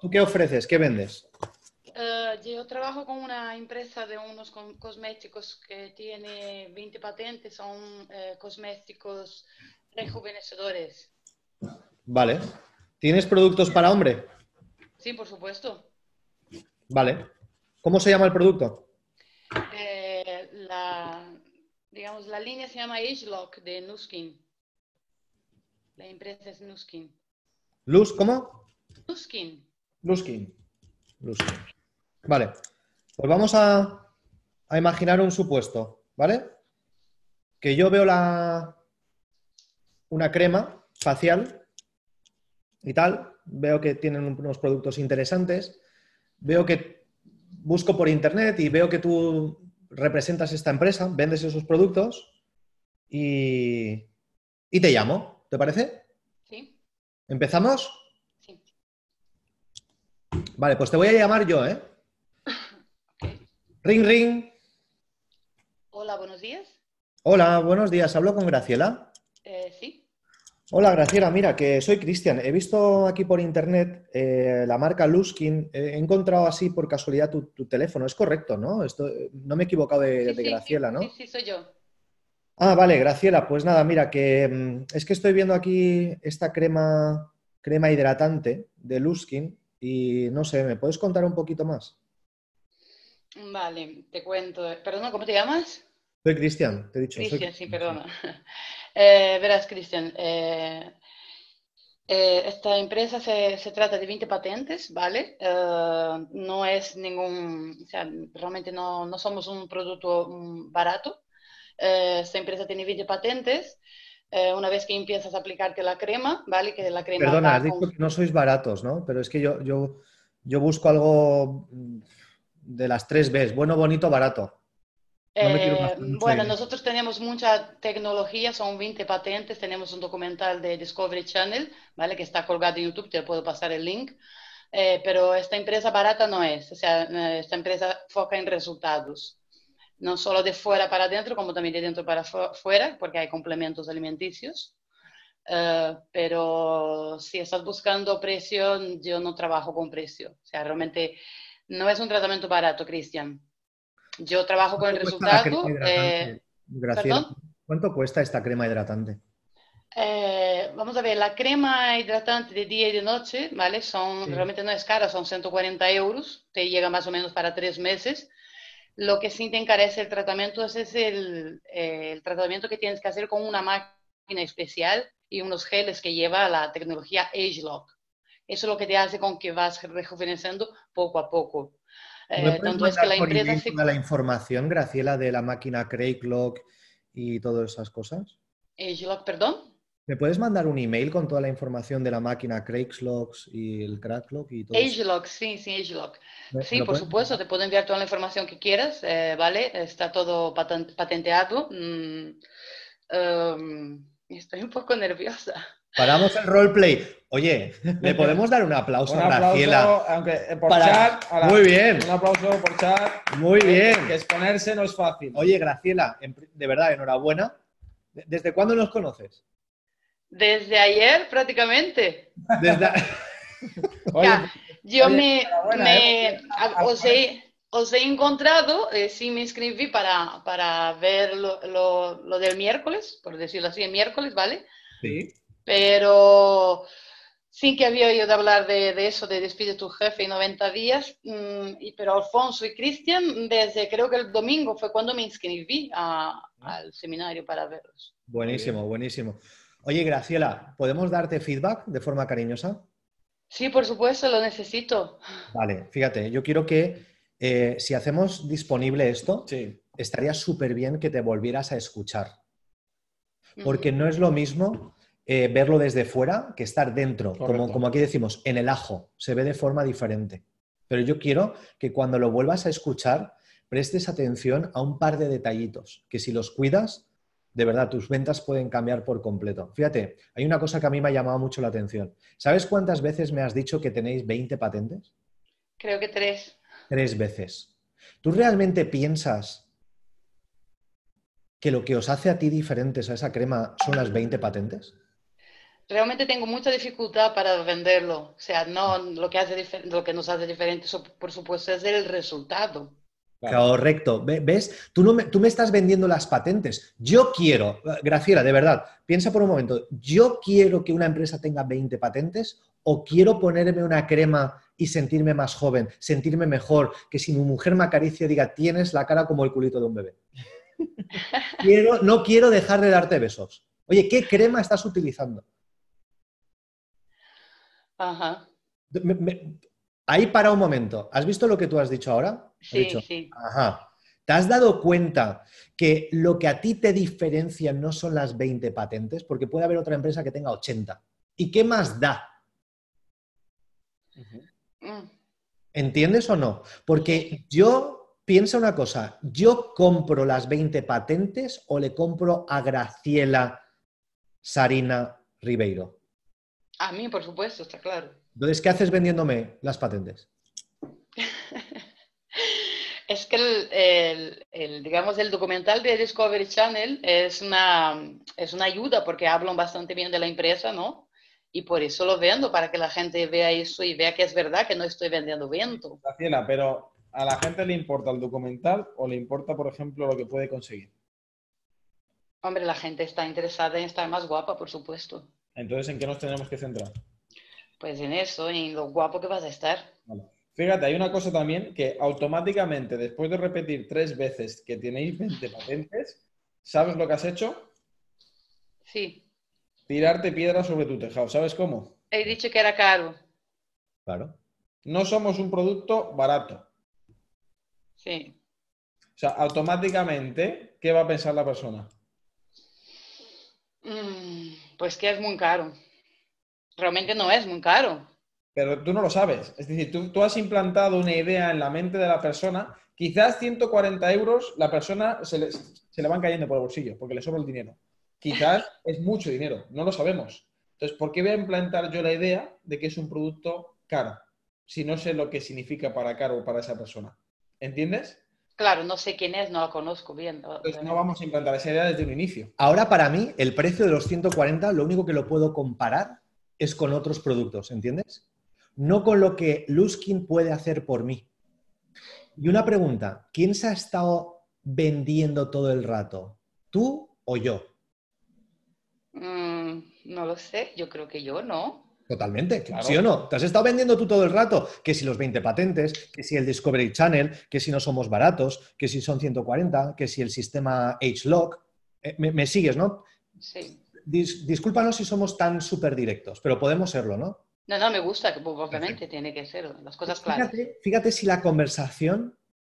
¿tú qué ofreces? ¿Qué vendes? Eh, yo trabajo con una empresa de unos cosméticos que tiene 20 patentes, son eh, cosméticos rejuvenecedores. Vale. ¿Tienes productos para hombre? Sí, por supuesto. Vale. ¿Cómo se llama el producto? Eh, la, digamos, la línea se llama AgeLock de Nuskin. La empresa es Nuskin. Luz, ¿cómo? Nuskin. Luskin. Luskin. Vale. Pues vamos a, a imaginar un supuesto, ¿vale? Que yo veo la, una crema facial y tal, veo que tienen unos productos interesantes, veo que busco por internet y veo que tú representas esta empresa, vendes esos productos y, y te llamo, ¿te parece? ¿Sí? ¿Empezamos? Vale, pues te voy a llamar yo, ¿eh? Ring, ring. Hola, buenos días. Hola, buenos días. Hablo con Graciela. Eh, sí. Hola, Graciela. Mira, que soy Cristian. He visto aquí por internet eh, la marca Luskin. He encontrado así por casualidad tu, tu teléfono. Es correcto, ¿no? Esto, no me he equivocado de, Sí, de sí, Graciela, ¿no? Sí, sí, soy yo. Ah, vale, Graciela. Pues nada, mira, que mm, es que estoy viendo aquí esta crema, crema hidratante de Luskin y no sé, ¿me puedes contar un poquito más? Vale, te cuento. Perdona, ¿cómo te llamas? Soy Cristian, te he dicho. soy Cristian, sí, Cristian, perdona. Eh, verás, Cristian, eh, eh, esta empresa se, se trata de 20 patentes, ¿vale? Eh, no es ningún, o sea, realmente no, no somos un producto mm, barato. Eh, esta empresa tiene 20 patentes. Eh, una vez que empiezas a aplicarte la crema, ¿vale? Que la crema Perdona, has dicho con- que no sois baratos, ¿no? Pero es que yo, yo, yo busco algo mm, de las tres Bs, bueno, bonito, barato. No Eh, bueno, nosotros tenemos mucha tecnología, son 20 patentes, tenemos un documental de Discovery Channel, ¿vale? Que está colgado en YouTube, te puedo pasar el link. Eh, pero esta empresa barata no es, o sea, eh, esta empresa foca en resultados, no solo de fuera para adentro, como también de dentro para fu- fuera, porque hay complementos alimenticios. Eh, pero si estás buscando precio, yo no trabajo con precio. O sea, realmente no es un tratamiento barato, Cristian. Yo trabajo con el ¿Cuánto cuesta la resultado. eh? ¿perdón? ¿Cuánto cuesta esta crema hidratante? eh, vamos a ver, la crema hidratante de día y de noche, ¿vale? Son, Sí. realmente no es cara, son 140 euros, te llega más o menos para tres meses. Lo que sí te encarece el tratamiento es el, eh, el tratamiento que tienes que hacer con una máquina especial y unos geles que lleva la tecnología AgeLock. Eso es lo que te hace con que vas rejuveneciendo poco a poco. ¿Me Eh, tanto es que empresa se... la información, Graciela, de la máquina Craiglock y todas esas cosas? AgeLock, perdón. ¿Me puedes mandar un email con toda la información de la máquina Craiglock y el Cracklock y todo eso? AgeLock, sí, sí, AgeLock. ¿Me- Sí, por puedes supuesto, te puedo enviar toda la información que quieras, eh, ¿vale? Está todo paten- patenteado. Mm, em, estoy un poco nerviosa. Paramos el roleplay. Oye, ¿le podemos dar un aplauso Un a Graciela? aunque eh, por Para- chat. a la- Muy bien. Un aplauso por chat. Muy que- bien. Que exponerse no es fácil. Oye, Graciela, de verdad, enhorabuena. ¿De- ¿Desde cuándo nos conoces? Desde ayer prácticamente. Desde... Oye, Ya, yo oye, me, enhorabuena, me- ¿eh? a- os, he, os he encontrado, eh, sí me inscribí para, para ver lo, lo- lo del miércoles, por decirlo así, el miércoles, ¿vale? Sí. pero sí que había oído hablar de, de eso, de despide tu jefe en 90 días, mm, y, pero Alfonso y Cristian, desde creo que el domingo fue cuando me inscribí a- al seminario para verlos. Buenísimo, buenísimo. Oye, Graciela, ¿podemos darte feedback de forma cariñosa? Sí, por supuesto, lo necesito. Vale, fíjate, yo quiero que eh, si hacemos disponible esto, Sí. estaría súper bien que te volvieras a escuchar. Porque no es lo mismo eh, verlo desde fuera que estar dentro. Como, como aquí decimos, en el ajo. Se ve de forma diferente. Pero yo quiero que cuando lo vuelvas a escuchar, prestes atención a un par de detallitos, que si los cuidas, de verdad, tus ventas pueden cambiar por completo. Fíjate, hay una cosa que a mí me ha llamado mucho la atención. ¿Sabes cuántas veces me has dicho que tenéis 20 patentes? Creo que tres. Tres veces. ¿Tú realmente piensas que lo que os hace a ti diferentes a esa crema son las 20 patentes? realmente tengo mucha dificultad para venderlo. O sea, no lo que, hace lo que nos hace diferente, so- por supuesto, es el resultado. Claro. Correcto. Ve- ¿Ves? Tú, no me, tú me estás vendiendo las patentes. Yo quiero, Graciela, de verdad, piensa por un momento, ¿yo quiero que una empresa tenga 20 patentes o quiero ponerme una crema y sentirme más joven, sentirme mejor, que si mi mujer me acaricia diga, tienes la cara como el culito de un bebé? Quiero- no quiero dejar de darte besos. Oye, ¿qué crema estás utilizando? Ajá. Me- me- ahí para un momento. ¿Has visto lo que tú has dicho ahora? Sí, dicho, sí. Ajá. ¿Te has dado cuenta que lo que a ti te diferencia no son las 20 patentes? Porque puede haber otra empresa que tenga 80. ¿Y qué más da? Mm, ¿Entiendes o no? Porque yo, piensa una cosa, ¿yo compro las 20 patentes o le compro a Graciela Sarina Ribeiro? A mí, por supuesto, está claro. Entonces, ¿qué haces vendiéndome las patentes? Es que el, el- el, digamos, el documental de Discovery Channel es una, es una ayuda porque hablan bastante bien de la empresa, ¿no? Y por eso lo vendo, para que la gente vea eso y vea que es verdad que no estoy vendiendo viento. Graciela, pero ¿a la gente le importa el documental o le importa, por ejemplo, lo que puede conseguir? Hombre, la gente está interesada en estar más guapa, por supuesto. Entonces, ¿en qué nos tenemos que centrar? Pues en eso, en lo guapo que vas a estar. Vale. Fíjate, hay una cosa también que automáticamente, después de repetir tres veces que tenéis 20 patentes, ¿sabes lo que has hecho? Sí, Tirarte piedras sobre tu tejado. ¿Sabes cómo? he dicho que era caro. Claro. No somos un producto barato. Sí. O sea, automáticamente, ¿qué va a pensar la persona? Mm, pues que es muy caro. Realmente no es muy caro. Pero tú no lo sabes. Es decir, tú, tú has implantado una idea en la mente de la persona. Quizás 140 euros la persona se le, se le van cayendo por el bolsillo porque le sobra el dinero. Quizás es mucho dinero, no lo sabemos. Entonces, ¿por qué voy a implantar yo la idea de que es un producto caro si no sé lo que significa para caro para esa persona? ¿Entiendes? Claro, no sé quién es, no la conozco bien. Entonces, no vamos a implantar esa idea desde un inicio. Ahora, para mí, el precio de los 140, lo único que lo puedo comparar es con otros productos, ¿entiendes? No con lo que Luskin puede hacer por mí. Y una pregunta, ¿quién se ha estado vendiendo todo el rato? ¿Tú o yo? Mm, no lo sé, yo creo que yo no. Totalmente, Claro. ¿sí o no? Te has estado vendiendo tú todo el rato, que si los 20 patentes, que si el Discovery Channel, que si no somos baratos, que si son 140, que si el sistema H-Lock. Eh, me, me sigues, ¿no? Sí. Dis- discúlpanos si somos tan súper directos, pero podemos serlo, ¿no? No, no, me gusta, pues, obviamente tiene que ser las cosas claras. Fíjate, fíjate si la conversación,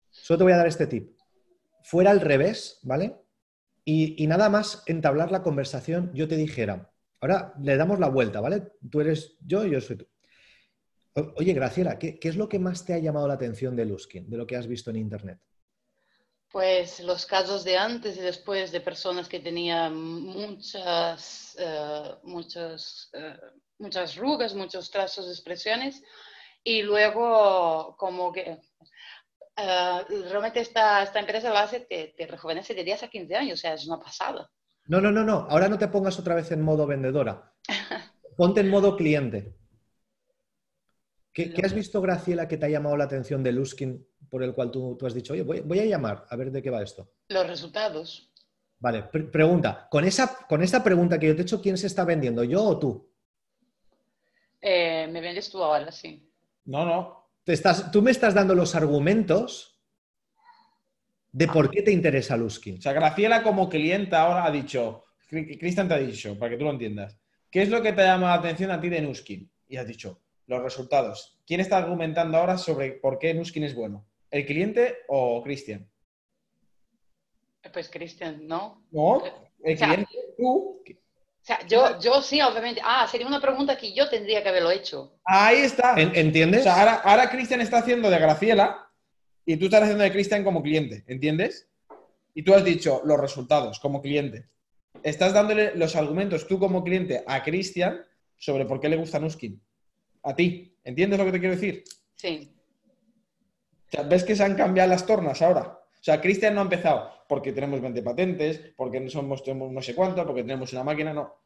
solo te voy a dar este tip, fuera al revés, ¿vale? Y, y nada más entablar la conversación, yo te dijera, ahora le damos la vuelta, ¿vale? Tú eres yo yo soy tú. Oye, Graciela, ¿qué, es lo que más te ha llamado la atención de Luskin, de lo que has visto en Internet? Pues los casos de antes y después de personas que tenían muchas, eh, muchos, eh, muchas arrugas, muchos trazos expresiones y luego como que eh, realmente esta, esta empresa lo hace, te, te rejuvenece de 10 a 15 años, o sea, es una pasada. No, no, no, no, ahora no te pongas otra vez en modo vendedora. Ponte en modo cliente. ¿Qué, qué has visto, Graciela, que te ha llamado la atención de Luskin por el cual tú, tú has dicho, oye, voy, voy a llamar a ver de qué va esto? Los resultados. Vale, pre- pregunta. Con, esa, con esta pregunta que yo te he hecho, ¿quién se está vendiendo? ¿Yo o tú? Eh, me vendes tú ahora, sí. No, no. Te estás, tú me estás dando los argumentos de por qué te interesa Luskin. O sea, Graciela como clienta ahora ha dicho, Cri- Cristian te ha dicho, para que tú lo entiendas, ¿qué es lo que te llama la atención a ti de Nuskin? Y has dicho, los resultados. ¿Quién está argumentando ahora sobre por qué Nuskin es bueno? ¿El cliente o Cristian? Pues Cristian, ¿no? No, el O sea, cliente, tú. O sea, yo, yo sí, obviamente. Ah, sería una pregunta que yo tendría que haberlo hecho. Ahí está. En- O ¿Entiendes? sea, ahora, ahora Cristian está haciendo de Graciela y tú estás haciendo de Cristian como cliente, ¿entiendes? Y tú has dicho los resultados como cliente. Estás dándole los argumentos tú como cliente a Cristian sobre por qué le gusta Nuskin. A ti. ¿Entiendes lo que te quiero decir? Sí. O sea, ¿ves que se han cambiado las tornas ahora? O sea, Cristian no ha empezado porque tenemos 20 patentes, porque no somos tenemos no sé cuánto, porque tenemos una máquina, no.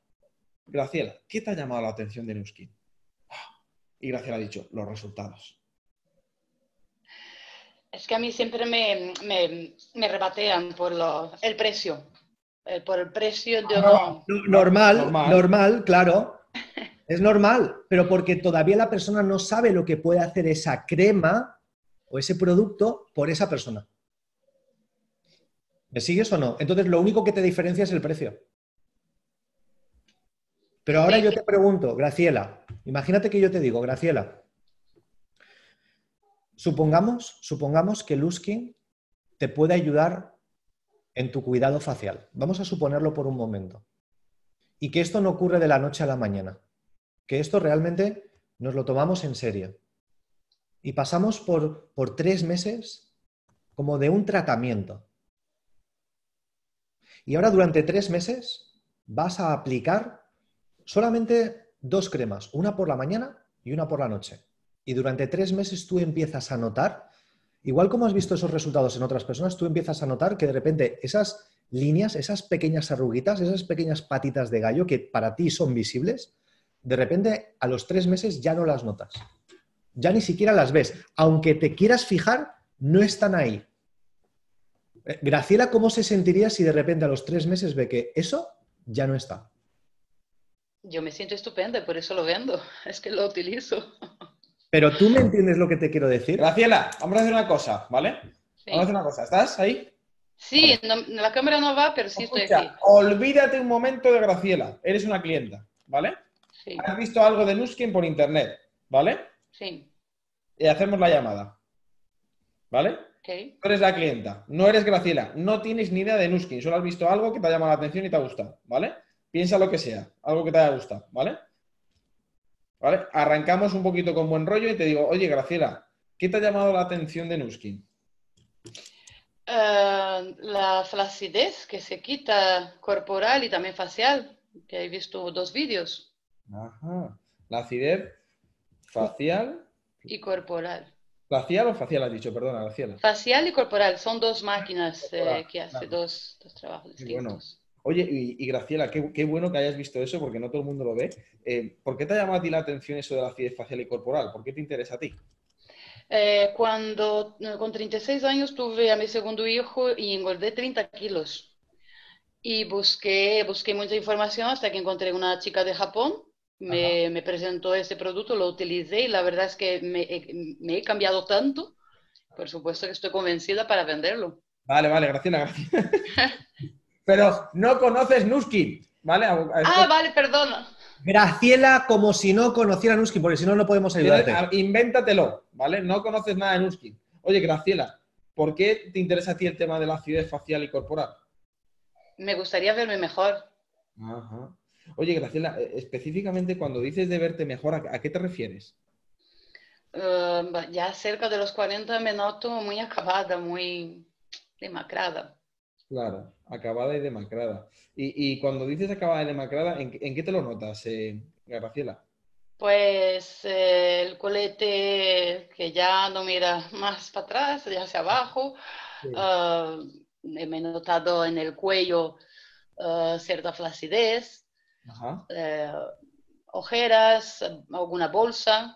Graciela, ¿qué te ha llamado la atención de Nuskin? Ah, y Graciela ha dicho, los resultados. Es que a mí siempre me, me, rebatean por el precio. Eh, por el precio de... normal, normal, normal, claro. Es normal, pero porque todavía la persona no sabe lo que puede hacer esa crema o ese producto por esa persona. ¿Me sigues o no? Entonces, lo único que te diferencia es el precio. Pero ahora yo te pregunto, Graciela, imagínate que yo te digo, Graciela, supongamos, supongamos que Luskin te puede ayudar en tu cuidado facial. Vamos a suponerlo por un momento. Y que esto no ocurre de la noche a la mañana. Que esto realmente nos lo tomamos en serio. Y pasamos por, por tres meses como de un tratamiento. Y ahora durante tres meses vas a aplicar solamente dos cremas, una por la mañana y una por la noche. Y durante tres meses tú empiezas a notar, igual como has visto esos resultados en otras personas, tú empiezas a notar que de repente esas líneas, esas pequeñas arruguitas, esas pequeñas patitas de gallo que para ti son visibles, de repente a los tres meses ya no las notas. Ya ni siquiera las ves. Aunque te quieras fijar, no están ahí. Eh, Graciela, ¿cómo se sentiría si de repente a los tres meses ve que eso ya no está? Yo me siento estupenda, por eso lo vendo. Es que lo utilizo. Pero tú me entiendes lo que te quiero decir. Graciela, vamos a hacer una cosa, ¿vale? Vamos a hacer una cosa. ¿Estás ahí? Sí, la cámara no va, pero sí estoy aquí. Olvídate un momento de Graciela. Eres una clienta, ¿vale? Sí. Has visto algo de Nuskin por internet, ¿vale? Sí. Y hacemos la llamada. ¿Vale? Okay. Tú eres la clienta, no eres Graciela, no tienes ni idea de Nuskin, solo has visto algo que te ha llamado la atención y te ha gustado, ¿vale? Piensa lo que sea, algo que te haya gustado, ¿vale? ¿Vale? Arrancamos un poquito con buen rollo y te digo, oye, Graciela, ¿qué te ha llamado la atención de Nuskin? Eh, la flacidez que se quita corporal y también facial, que he visto dos vídeos. Ajá. La acidez facial y corporal. ¿Facial o facial has dicho? Perdona, Graciela. Facial y corporal, son dos máquinas eh, que hacen dos, trabajos distintos. Oye, y, Graciela, qué, bueno que hayas visto eso, porque no todo el mundo lo ve. Eh, ¿Por qué te ha llamado a ti la atención eso de la acidez facial y corporal? ¿Por qué te interesa a ti? Eh, cuando con 36 años tuve a mi segundo hijo y engordé 30 kilos. Y busqué, busqué mucha información hasta que encontré una chica de Japón. Me, me presentó ese producto, lo utilicé y la verdad es que me, me, he cambiado tanto. Por supuesto que estoy convencida para venderlo. Vale, vale, Graciela, gracias. pero no conoces Nuskin, ¿vale? Ah, vale, perdona. Graciela como si no conociera Nuskin, porque si no, no podemos ayudarte. Invéntatelo, ¿vale? No conoces nada de Nuskin. Oye, Graciela, ¿por qué te interesa a ti el tema de la acidez facial y corporal? Me gustaría verme mejor. Ajá. Oye, Graciela, eh, específicamente cuando dices de verte mejor, ¿a qué te refieres? Uh, ya cerca de los 40 me noto muy acabada, muy demacrada. Claro, acabada y demacrada. Y, cuando dices acabada y demacrada, ¿en, qué te lo notas, eh, Graciela? Pues eh, el colete que ya no mira más para atrás, ya hacia abajo. Ah, me he notado en el cuello cierta flacidez, eh, ojeras, alguna bolsa.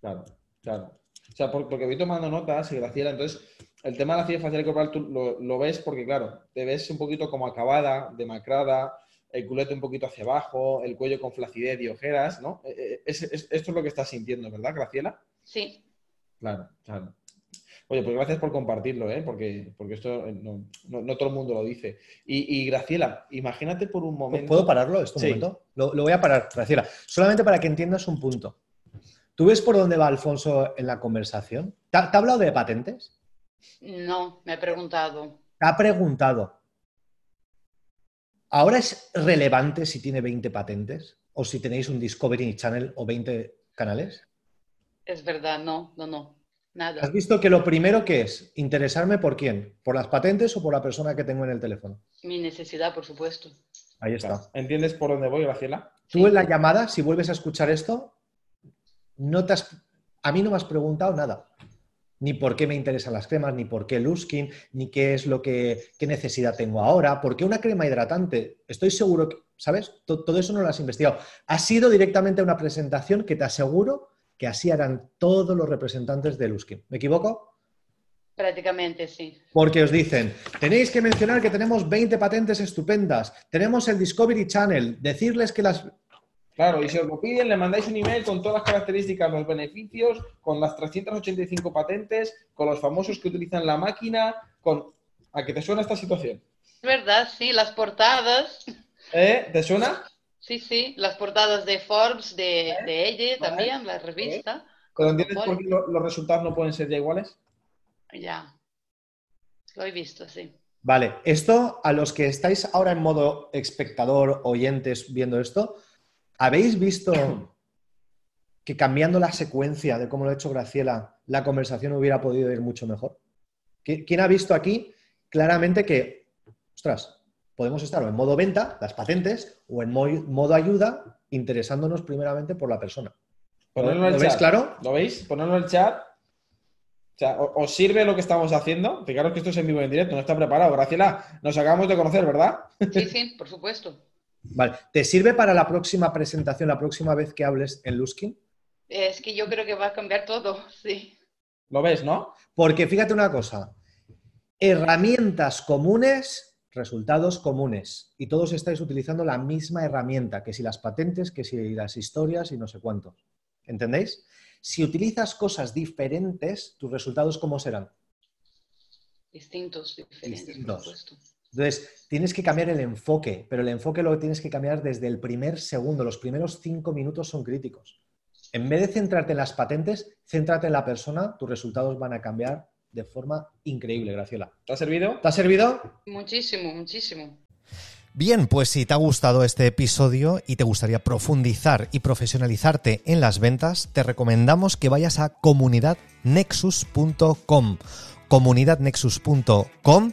Claro, claro. O sea, porque voy tomando notas, Graciela, entonces el tema de la acidez facial y corporal tú lo, ves porque, claro, te ves un poquito como acabada, demacrada, el culete un poquito hacia abajo, el cuello con flacidez y ojeras, ¿no? Eh, eh, esto es lo que estás sintiendo, ¿verdad, Graciela? Sí. Claro, claro. Oye, pues gracias por compartirlo, ¿eh? porque, porque esto eh, no, todo el mundo lo dice. Y, Graciela, imagínate por un momento. ¿Puedo pararlo este momento? Lo, lo, voy a parar, Graciela. Solamente para que entiendas un punto. ¿Tú ves por dónde va Alfonso en la conversación? ¿Te ha, hablado de patentes? No, me ha preguntado. Te ha preguntado. ¿Ahora es relevante si tiene 20 patentes? ¿O si tenéis un Discovery Channel o 20 canales? Es verdad, no, no, no. Nada. ¿Has visto que lo primero que es interesarme por quién? ¿Por las patentes o por la persona que tengo en el teléfono? Mi necesidad, por supuesto. Ahí está. ¿Entiendes por dónde voy, Graciela? Tú en la llamada, si vuelves a escuchar esto, no te a mí no me has preguntado nada. Ni por qué me interesan las cremas, ni por qué Luskin, ni qué es lo que qué necesidad tengo ahora, por qué una crema hidratante. Estoy seguro que, ¿sabes? Todo eso no lo has investigado. Ha sido directamente una presentación que te aseguro que así harán todos los representantes de Luskin. ¿Me equivoco? Prácticamente sí. Porque os dicen, tenéis que mencionar que tenemos 20 patentes estupendas, tenemos el Discovery Channel, decirles que las... Claro, y si os lo piden, le mandáis un email con todas las características, los beneficios, con las 385 patentes, con los famosos que utilizan la máquina, con... ¿A qué te suena esta situación? ¿Verdad? Sí, las portadas. ¿Eh? ¿Te suena? Sí, sí, las portadas de Forbes, de, de ella también, la revista. ¿Pero entiendes por qué los resultados no pueden ser ya iguales? Ya, lo he visto, sí. Vale, esto a los que estáis ahora en modo espectador, oyentes viendo esto, ¿habéis visto que cambiando la secuencia de cómo lo ha hecho Graciela, la conversación hubiera podido ir mucho mejor? ¿Quién ha visto aquí claramente que, ostras, podemos estar o en modo venta, las patentes, o en modo ayuda, interesándonos primeramente por la persona? ¿Lo, veis claro? ¿Lo veis? Ponedlo en el chat o sea, ¿os sirve lo que estamos haciendo? Fijaros que esto es en vivo y en directo, no está preparado. Graciela, nos acabamos de conocer, ¿verdad? Sí, sí, por supuesto. Vale. ¿Te sirve para la próxima presentación, la próxima vez que hables en Luskin? Es que yo creo que va a cambiar todo, sí. ¿Lo ves, no? Porque fíjate una cosa, herramientas comunes, resultados comunes. Y todos estáis utilizando la misma herramienta, que si las patentes, que si las historias y no sé cuántos. ¿Entendéis? Si utilizas cosas diferentes, tus resultados ¿cómo serán? Distintos, diferentes. Entonces, tienes que cambiar el enfoque, pero el enfoque lo tienes que cambiar desde el primer segundo. Los primeros cinco minutos son críticos. En vez de centrarte en las patentes, céntrate en la persona, tus resultados van a cambiar de forma increíble, Graciela. ¿Te ha servido? ¿Te ha servido? Muchísimo, muchísimo. Bien, pues si te ha gustado este episodio y te gustaría profundizar y profesionalizarte en las ventas, te recomendamos que vayas a comunidadnexus.com, comunidadnexus.com